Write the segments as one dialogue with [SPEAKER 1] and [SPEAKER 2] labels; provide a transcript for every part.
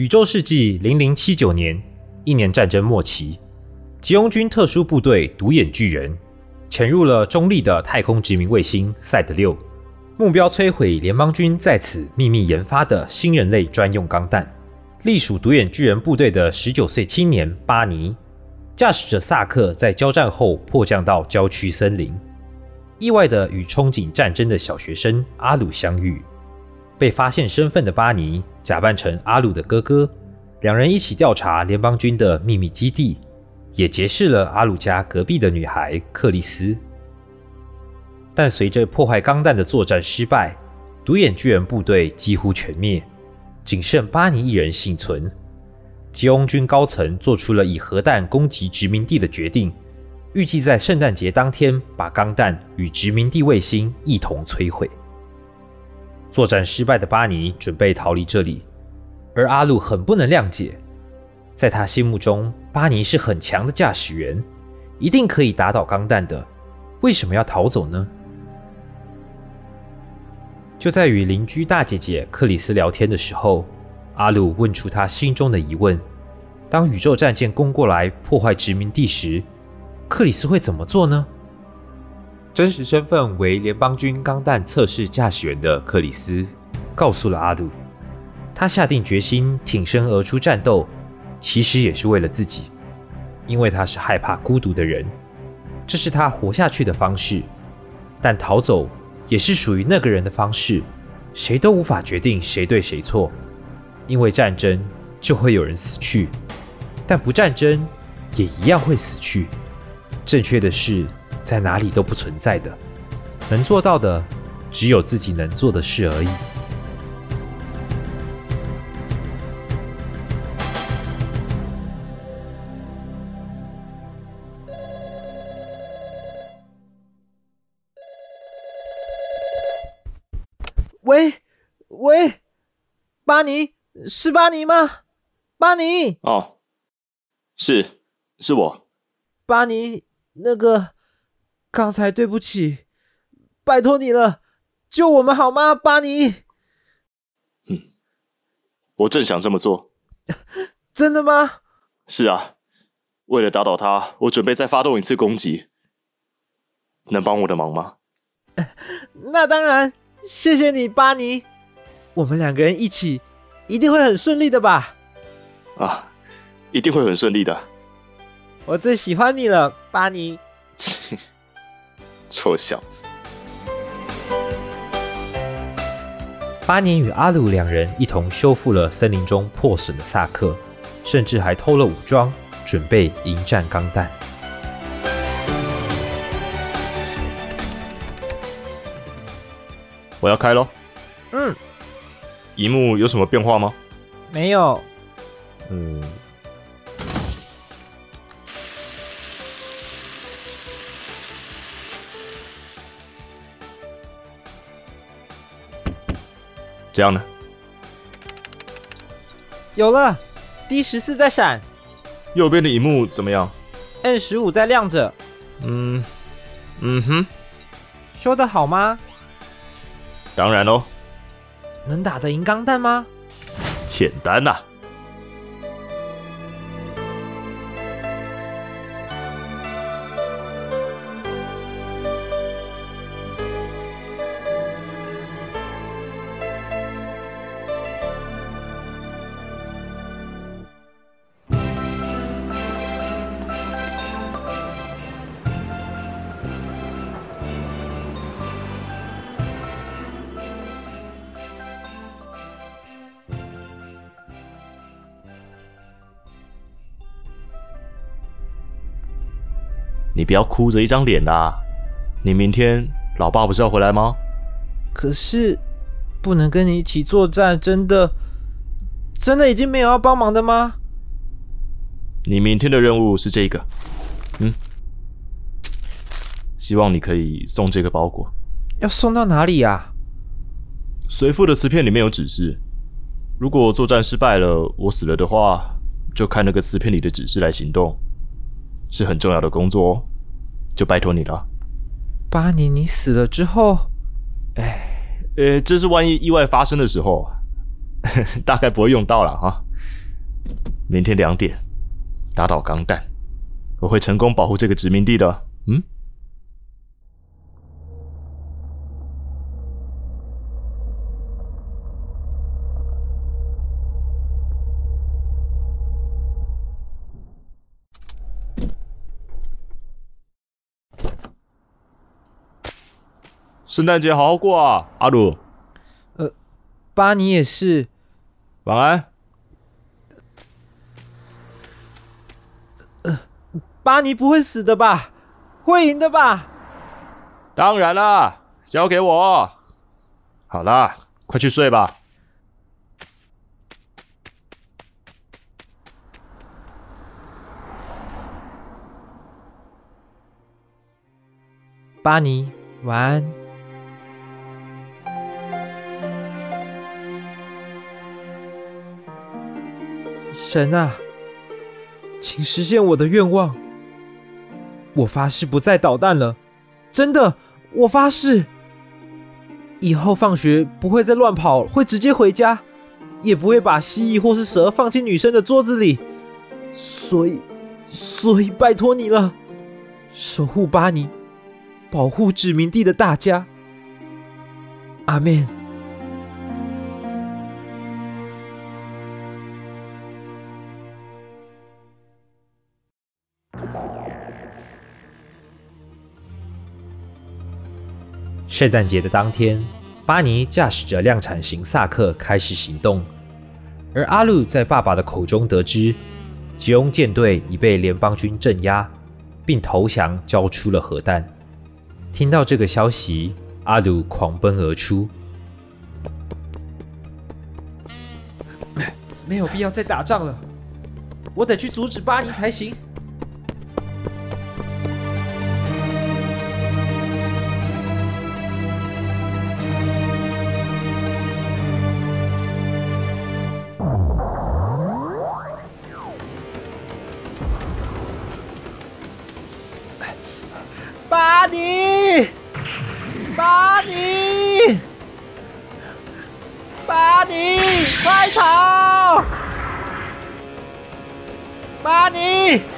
[SPEAKER 1] 宇宙世纪零零七九年，一年战争末期，吉翁军特殊部队独眼巨人潜入了中立的太空殖民卫星赛德六，目标摧毁联邦军在此秘密研发的新人类专用钢弹。隶属独眼巨人部队的十九岁青年巴尼，驾驶着萨克在交战后迫降到郊区森林，意外的与憧憬战争的小学生阿鲁相遇。被发现身份的巴尼假扮成阿鲁的哥哥，两人一起调查联邦军的秘密基地，也结识了阿鲁家隔壁的女孩克里斯。但随着破坏钢弹的作战失败，独眼巨人部队几乎全灭。仅剩巴尼一人幸存。吉翁军高层做出了以核弹攻击殖民地的决定，预计在圣诞节当天把钢弹与殖民地卫星一同摧毁。作战失败的巴尼准备逃离这里，而阿鲁很不能谅解，在他心目中，巴尼是很强的驾驶员，一定可以打倒钢弹的，为什么要逃走呢？就在与邻居大姐姐克里斯聊天的时候，阿鲁问出他心中的疑问：当宇宙战舰攻过来破坏殖民地时，克里斯会怎么做呢？真实身份为联邦军钢弹测试驾驶员的克里斯告诉了阿鲁，他下定决心挺身而出战斗，其实也是为了自己，因为他是害怕孤独的人，这是他活下去的方式，但逃走。也是属于那个人的方式，谁都无法决定谁对谁错，因为战争就会有人死去，但不战争也一样会死去。正确的是在哪里都不存在的，能做到的只有自己能做的事而已。
[SPEAKER 2] 喂，喂，巴尼，是巴尼吗？巴尼，
[SPEAKER 3] 哦，是，是我。
[SPEAKER 2] 巴尼，那个，刚才对不起，拜托你了，救我们好吗？巴尼。
[SPEAKER 3] 嗯，我正想这么做。
[SPEAKER 2] 真的吗？
[SPEAKER 3] 是啊，为了打倒他，我准备再发动一次攻击。能帮我的忙吗？
[SPEAKER 2] 那当然。谢谢你，巴尼。我们两个人一起，一定会很顺利的吧？
[SPEAKER 3] 啊，一定会很顺利的。
[SPEAKER 2] 我最喜欢你了，巴尼。
[SPEAKER 3] 臭小子。
[SPEAKER 1] 巴尼与阿鲁两人一同修复了森林中破损的萨克，甚至还偷了武装，准备迎战钢弹。
[SPEAKER 3] 我要开喽。
[SPEAKER 2] 嗯，
[SPEAKER 3] 荧幕有什么变化吗？
[SPEAKER 2] 没有。
[SPEAKER 3] 嗯，这样呢？
[SPEAKER 2] 有了，D 十四在闪。
[SPEAKER 3] 右边的荧幕怎么样
[SPEAKER 2] ？N 十五在亮着。
[SPEAKER 3] 嗯，嗯哼，
[SPEAKER 2] 修的好吗？
[SPEAKER 3] 当然喽，
[SPEAKER 2] 能打得赢钢弹吗？
[SPEAKER 3] 简单呐。你不要哭着一张脸啦！你明天老爸不是要回来吗？
[SPEAKER 2] 可是不能跟你一起作战，真的，真的已经没有要帮忙的吗？
[SPEAKER 3] 你明天的任务是这个，嗯，希望你可以送这个包裹。
[SPEAKER 2] 要送到哪里啊？
[SPEAKER 3] 随附的磁片里面有指示，如果作战失败了，我死了的话，就看那个磁片里的指示来行动，是很重要的工作哦。就拜托你了，
[SPEAKER 2] 巴尼，你死了之后，
[SPEAKER 3] 哎，呃，这是万一意外发生的时候，大概不会用到了哈。明天两点打倒钢蛋，我会成功保护这个殖民地的。嗯。圣诞节好好过啊，阿鲁。
[SPEAKER 1] 呃，巴尼也是。
[SPEAKER 3] 晚安。
[SPEAKER 1] 呃，巴尼不会死的吧？会赢的吧？
[SPEAKER 3] 当然啦，交给我。好啦，快去睡吧。
[SPEAKER 1] 巴尼，晚安。神啊，请实现我的愿望！我发誓不再捣蛋了，真的，我发誓，以后放学不会再乱跑，会直接回家，也不会把蜥蜴或是蛇放进女生的桌子里。所以，所以拜托你了，守护巴尼，保护殖民地的大家。阿门。
[SPEAKER 4] 圣诞节的当天，巴尼驾驶着量产型萨克开始行动，而阿鲁在爸爸的口中得知吉翁舰队已被联邦军镇压，并投降交出了核弹。听到这个消息，阿鲁狂奔而出。
[SPEAKER 1] 没有必要再打仗了，我得去阻止巴尼才行。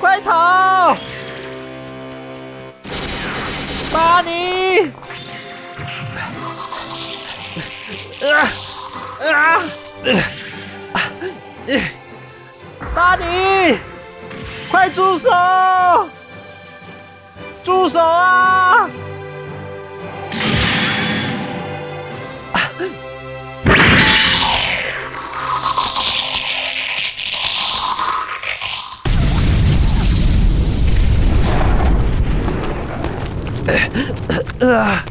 [SPEAKER 1] 快逃！巴尼！啊啊！巴尼，快住手！住手！啊！啊！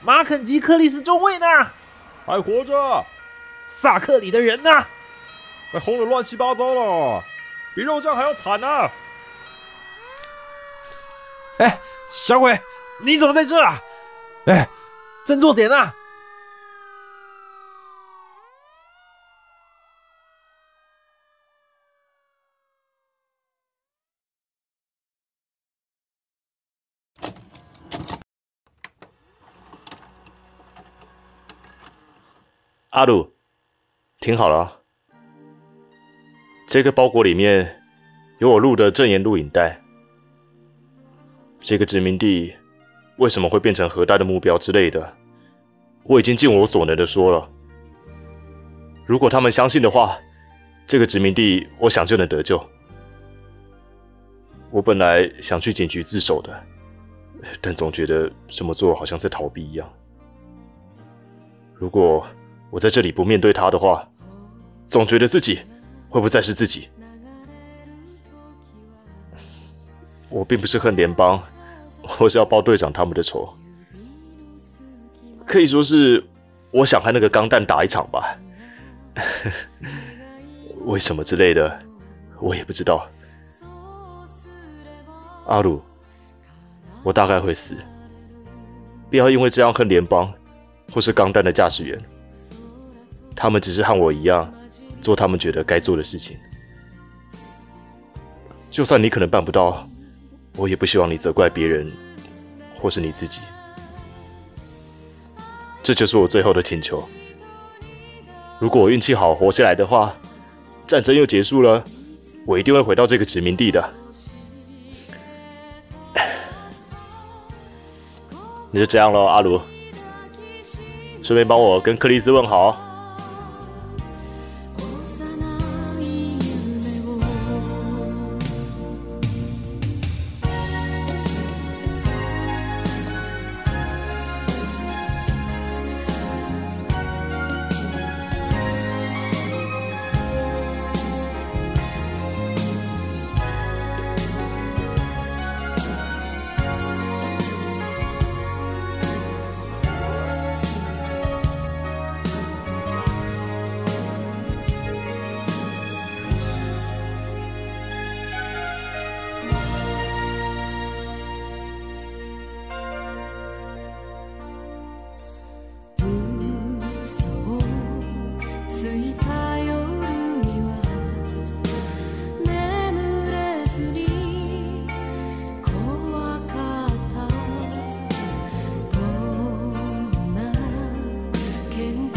[SPEAKER 1] 马肯吉·克里斯中尉呢？
[SPEAKER 3] 还活着。
[SPEAKER 1] 萨克里的人呢？
[SPEAKER 3] 被轰得乱七八糟了，比肉酱还要惨呢。
[SPEAKER 1] 小鬼，你怎么在这啊？哎，振作点啊！
[SPEAKER 3] 阿鲁，听好了，这个包裹里面有我录的证言录影带。这个殖民地为什么会变成核弹的目标之类的？我已经尽我所能的说了。如果他们相信的话，这个殖民地我想就能得救。我本来想去警局自首的，但总觉得这么做好像在逃避一样。如果我在这里不面对他的话，总觉得自己会不再是自己。我并不是恨联邦。或是要报队长他们的仇，可以说是我想和那个钢弹打一场吧。为什么之类的，我也不知道。阿鲁，我大概会死。不要因为这样恨联邦，或是钢弹的驾驶员。他们只是和我一样，做他们觉得该做的事情。就算你可能办不到，我也不希望你责怪别人，或是你自己。这就是我最后的请求。如果我运气好活下来的话，战争又结束了，我一定会回到这个殖民地的。那就这样喽，阿卢。顺便帮我跟克里斯问好。đến